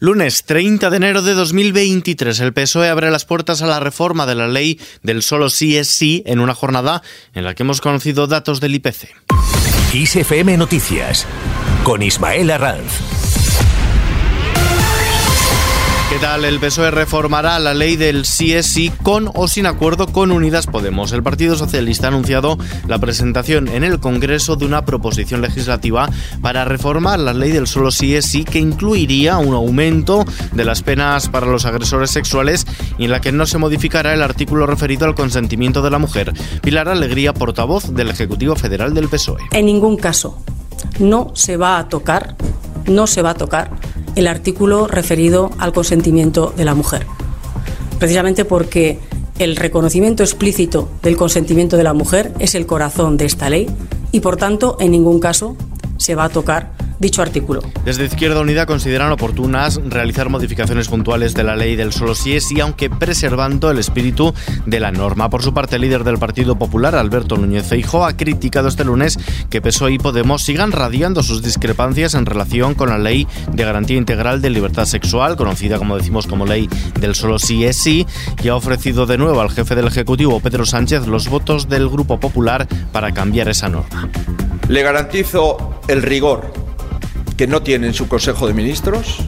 Lunes 30 de enero de 2023, el PSOE abre las puertas a la reforma de la ley del solo sí es sí en una jornada en la que hemos conocido datos del IPC. ISFM Noticias con Ismael Arranz. ¿Qué tal? El PSOE reformará la ley del sí es sí con o sin acuerdo con Unidas Podemos. El Partido Socialista ha anunciado la presentación en el Congreso de una proposición legislativa para reformar la ley del solo sí es sí que incluiría un aumento de las penas para los agresores sexuales y en la que no se modificará el artículo referido al consentimiento de la mujer. Pilar Alegría, portavoz del Ejecutivo Federal del PSOE. En ningún caso no se va a tocar, no se va a tocar el artículo referido al consentimiento de la mujer. Precisamente porque el reconocimiento explícito del consentimiento de la mujer es el corazón de esta ley y, por tanto, en ningún caso se va a tocar dicho artículo. Desde Izquierda Unida consideran oportunas realizar modificaciones puntuales de la ley del solo sí es sí, aunque preservando el espíritu de la norma. Por su parte, el líder del Partido Popular, Alberto Núñez Feijóo, ha criticado este lunes que PSOE y Podemos sigan radiando sus discrepancias en relación con la ley de garantía integral de libertad sexual, conocida como decimos como ley del solo sí es sí, y ha ofrecido de nuevo al jefe del Ejecutivo, Pedro Sánchez, los votos del Grupo Popular para cambiar esa norma. Le garantizo el rigor que no tiene en su Consejo de Ministros,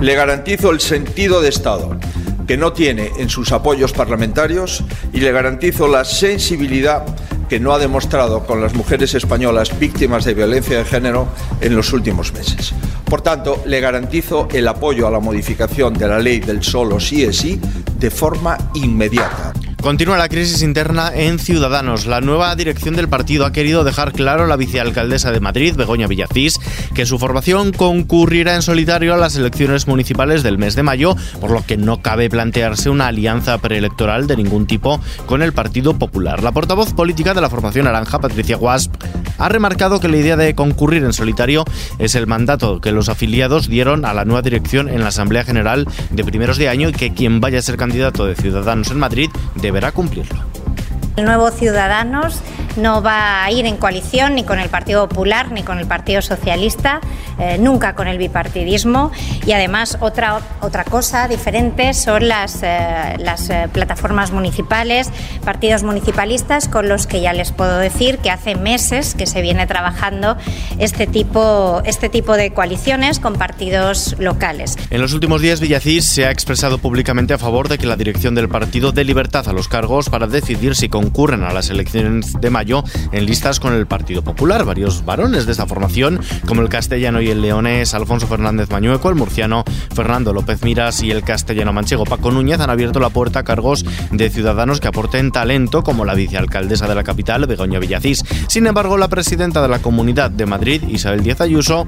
le garantizo el sentido de Estado que no tiene en sus apoyos parlamentarios y le garantizo la sensibilidad que no ha demostrado con las mujeres españolas víctimas de violencia de género en los últimos meses. Por tanto, le garantizo el apoyo a la modificación de la ley del solo sí es sí de forma inmediata. Continúa la crisis interna en Ciudadanos. La nueva dirección del partido ha querido dejar claro a la vicealcaldesa de Madrid, Begoña Villacís, que su formación concurrirá en solitario a las elecciones municipales del mes de mayo, por lo que no cabe plantearse una alianza preelectoral de ningún tipo con el Partido Popular. La portavoz política de la formación naranja, Patricia Guasp, ha remarcado que la idea de concurrir en solitario es el mandato que los afiliados dieron a la nueva dirección en la Asamblea General de primeros de año y que quien vaya a ser candidato de Ciudadanos en Madrid deberá cumplirlo. El nuevo Ciudadanos no va a ir en coalición ni con el Partido Popular ni con el Partido Socialista, eh, nunca con el bipartidismo. Y además otra, otra cosa diferente son las, eh, las eh, plataformas municipales, partidos municipalistas con los que ya les puedo decir que hace meses que se viene trabajando este tipo, este tipo de coaliciones con partidos locales. En los últimos días Villacís se ha expresado públicamente a favor de que la dirección del partido dé libertad a los cargos para decidir si con concurren a las elecciones de mayo en listas con el Partido Popular. Varios varones de esta formación, como el castellano y el leonés Alfonso Fernández Mañueco, el murciano Fernando López Miras y el castellano manchego Paco Núñez, han abierto la puerta a cargos de ciudadanos que aporten talento, como la vicealcaldesa de la capital, Begoña Villacís. Sin embargo, la presidenta de la Comunidad de Madrid, Isabel Díaz Ayuso,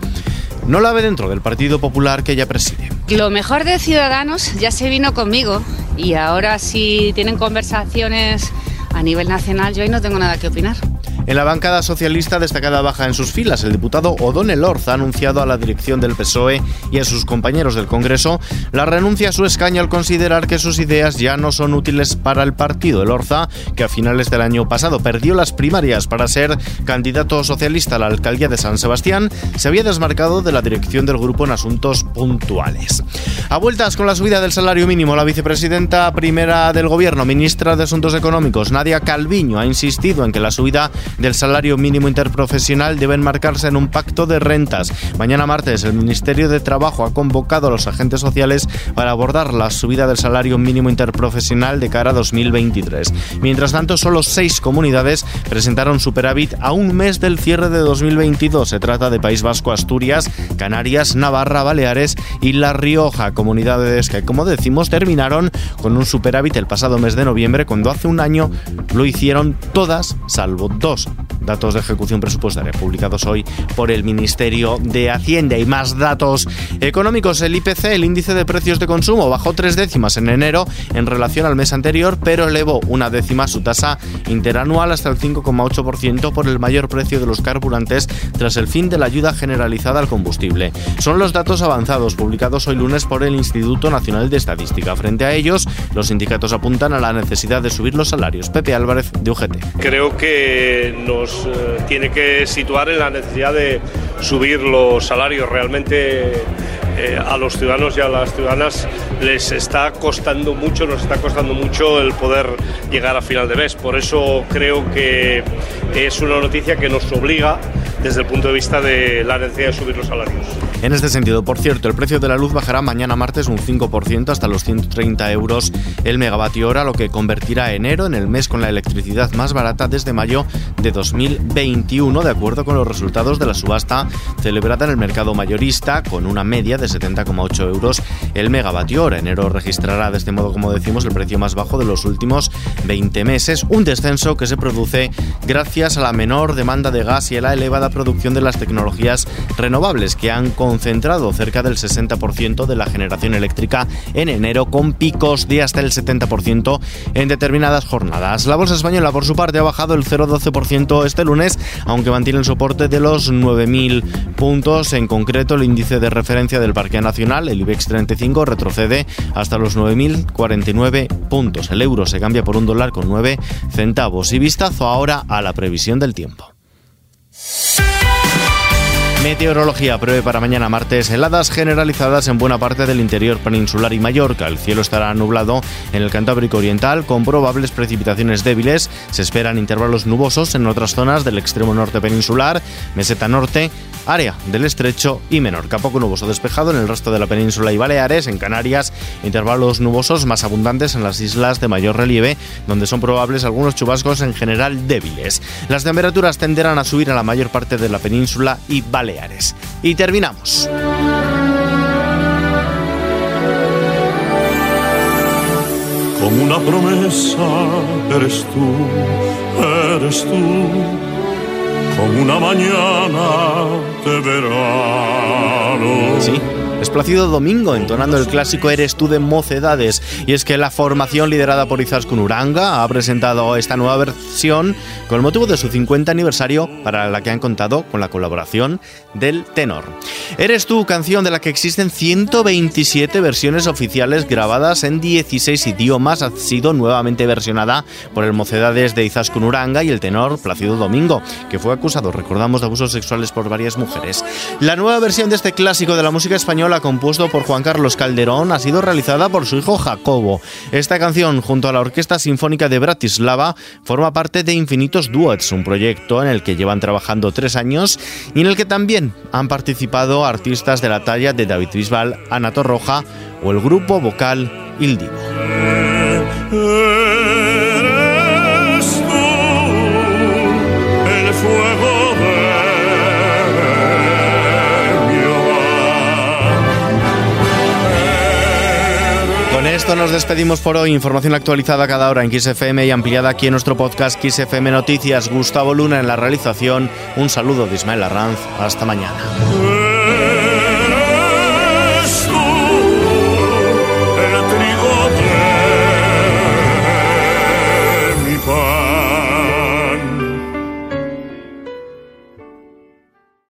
no la ve dentro del Partido Popular que ella preside. Lo mejor de Ciudadanos ya se vino conmigo y ahora si tienen conversaciones a nivel nacional yo ahí no tengo nada que opinar. En la bancada socialista destacada baja en sus filas, el diputado O'Donnell Orz ha anunciado a la dirección del PSOE y a sus compañeros del Congreso la renuncia a su escaño al considerar que sus ideas ya no son útiles para el partido. El Orza, que a finales del año pasado perdió las primarias para ser candidato socialista a la alcaldía de San Sebastián, se había desmarcado de la dirección del grupo en asuntos puntuales. A vueltas con la subida del salario mínimo, la vicepresidenta primera del Gobierno, ministra de Asuntos Económicos, Nadia Calviño, ha insistido en que la subida del salario mínimo interprofesional debe enmarcarse en un pacto de rentas. Mañana martes el Ministerio de Trabajo ha convocado a los agentes sociales para abordar la subida del salario mínimo interprofesional de cara a 2023. Mientras tanto, solo seis comunidades presentaron superávit a un mes del cierre de 2022. Se trata de País Vasco, Asturias, Canarias, Navarra, Baleares y La Rioja, comunidades que, como decimos, terminaron con un superávit el pasado mes de noviembre, cuando hace un año lo hicieron todas, salvo dos datos de ejecución presupuestaria publicados hoy por el Ministerio de Hacienda y más datos económicos. El IPC, el índice de precios de consumo, bajó tres décimas en enero en relación al mes anterior, pero elevó una décima su tasa interanual hasta el 5,8% por el mayor precio de los carburantes tras el fin de la ayuda generalizada al combustible. Son los datos avanzados publicados hoy lunes por el Instituto Nacional de Estadística. Frente a ellos, los sindicatos apuntan a la necesidad de subir los salarios. Pepe Álvarez, de UGT. Creo que nos eh, tiene que situar en la necesidad de subir los salarios. Realmente eh, a los ciudadanos y a las ciudadanas les está costando mucho, nos está costando mucho el poder llegar a final de mes. Por eso creo que es una noticia que nos obliga desde el punto de vista de la necesidad de subir los salarios. En este sentido, por cierto, el precio de la luz bajará mañana martes un 5% hasta los 130 euros el megavatio hora, lo que convertirá enero en el mes con la electricidad más barata desde mayo de 2021, de acuerdo con los resultados de la subasta celebrada en el mercado mayorista, con una media de 70,8 euros el megavatio hora. Enero registrará de este modo, como decimos, el precio más bajo de los últimos 20 meses, un descenso que se produce gracias a la menor demanda de gas y a la elevada producción de las tecnologías renovables que han concentrado cerca del 60% de la generación eléctrica en enero con picos de hasta el 70% en determinadas jornadas. La bolsa española por su parte ha bajado el 0,12% este lunes, aunque mantiene el soporte de los 9.000 puntos. En concreto, el índice de referencia del Parque Nacional, el IBEX 35, retrocede hasta los 9.049 puntos. El euro se cambia por un dólar con 9 centavos. Y vistazo ahora a la previsión del tiempo. Meteorología prevé para mañana martes heladas generalizadas en buena parte del interior peninsular y Mallorca. El cielo estará nublado en el Cantábrico Oriental con probables precipitaciones débiles. Se esperan intervalos nubosos en otras zonas del extremo norte peninsular, meseta norte, área del estrecho y Menorca. Poco nuboso despejado en el resto de la península y Baleares, en Canarias, intervalos nubosos más abundantes en las islas de mayor relieve, donde son probables algunos chubascos en general débiles. Las temperaturas tenderán a subir a la mayor parte de la península y Baleares. Y terminamos. Como una promesa eres tú, eres tú, como una mañana de verano. Sí Esplácido Domingo entonando el clásico Eres tú de Mocedades. Y es que la formación liderada por Izaskun Uranga ha presentado esta nueva versión con el motivo de su 50 aniversario para la que han contado con la colaboración del tenor. Eres tú, canción de la que existen 127 versiones oficiales grabadas en 16 idiomas, ha sido nuevamente versionada por el Mocedades de Izaskun Uranga y el tenor Plácido Domingo, que fue acusado, recordamos, de abusos sexuales por varias mujeres. La nueva versión de este clásico de la música española compuesto por Juan Carlos Calderón, ha sido realizada por su hijo Jacobo. Esta canción, junto a la Orquesta Sinfónica de Bratislava, forma parte de Infinitos Duets, un proyecto en el que llevan trabajando tres años y en el que también han participado artistas de la talla de David Bisbal, Ana Torroja o el grupo vocal Il nos despedimos por hoy. Información actualizada cada hora en XFM y ampliada aquí en nuestro podcast XFM Noticias. Gustavo Luna en la realización. Un saludo de Ismael Arranz. Hasta mañana.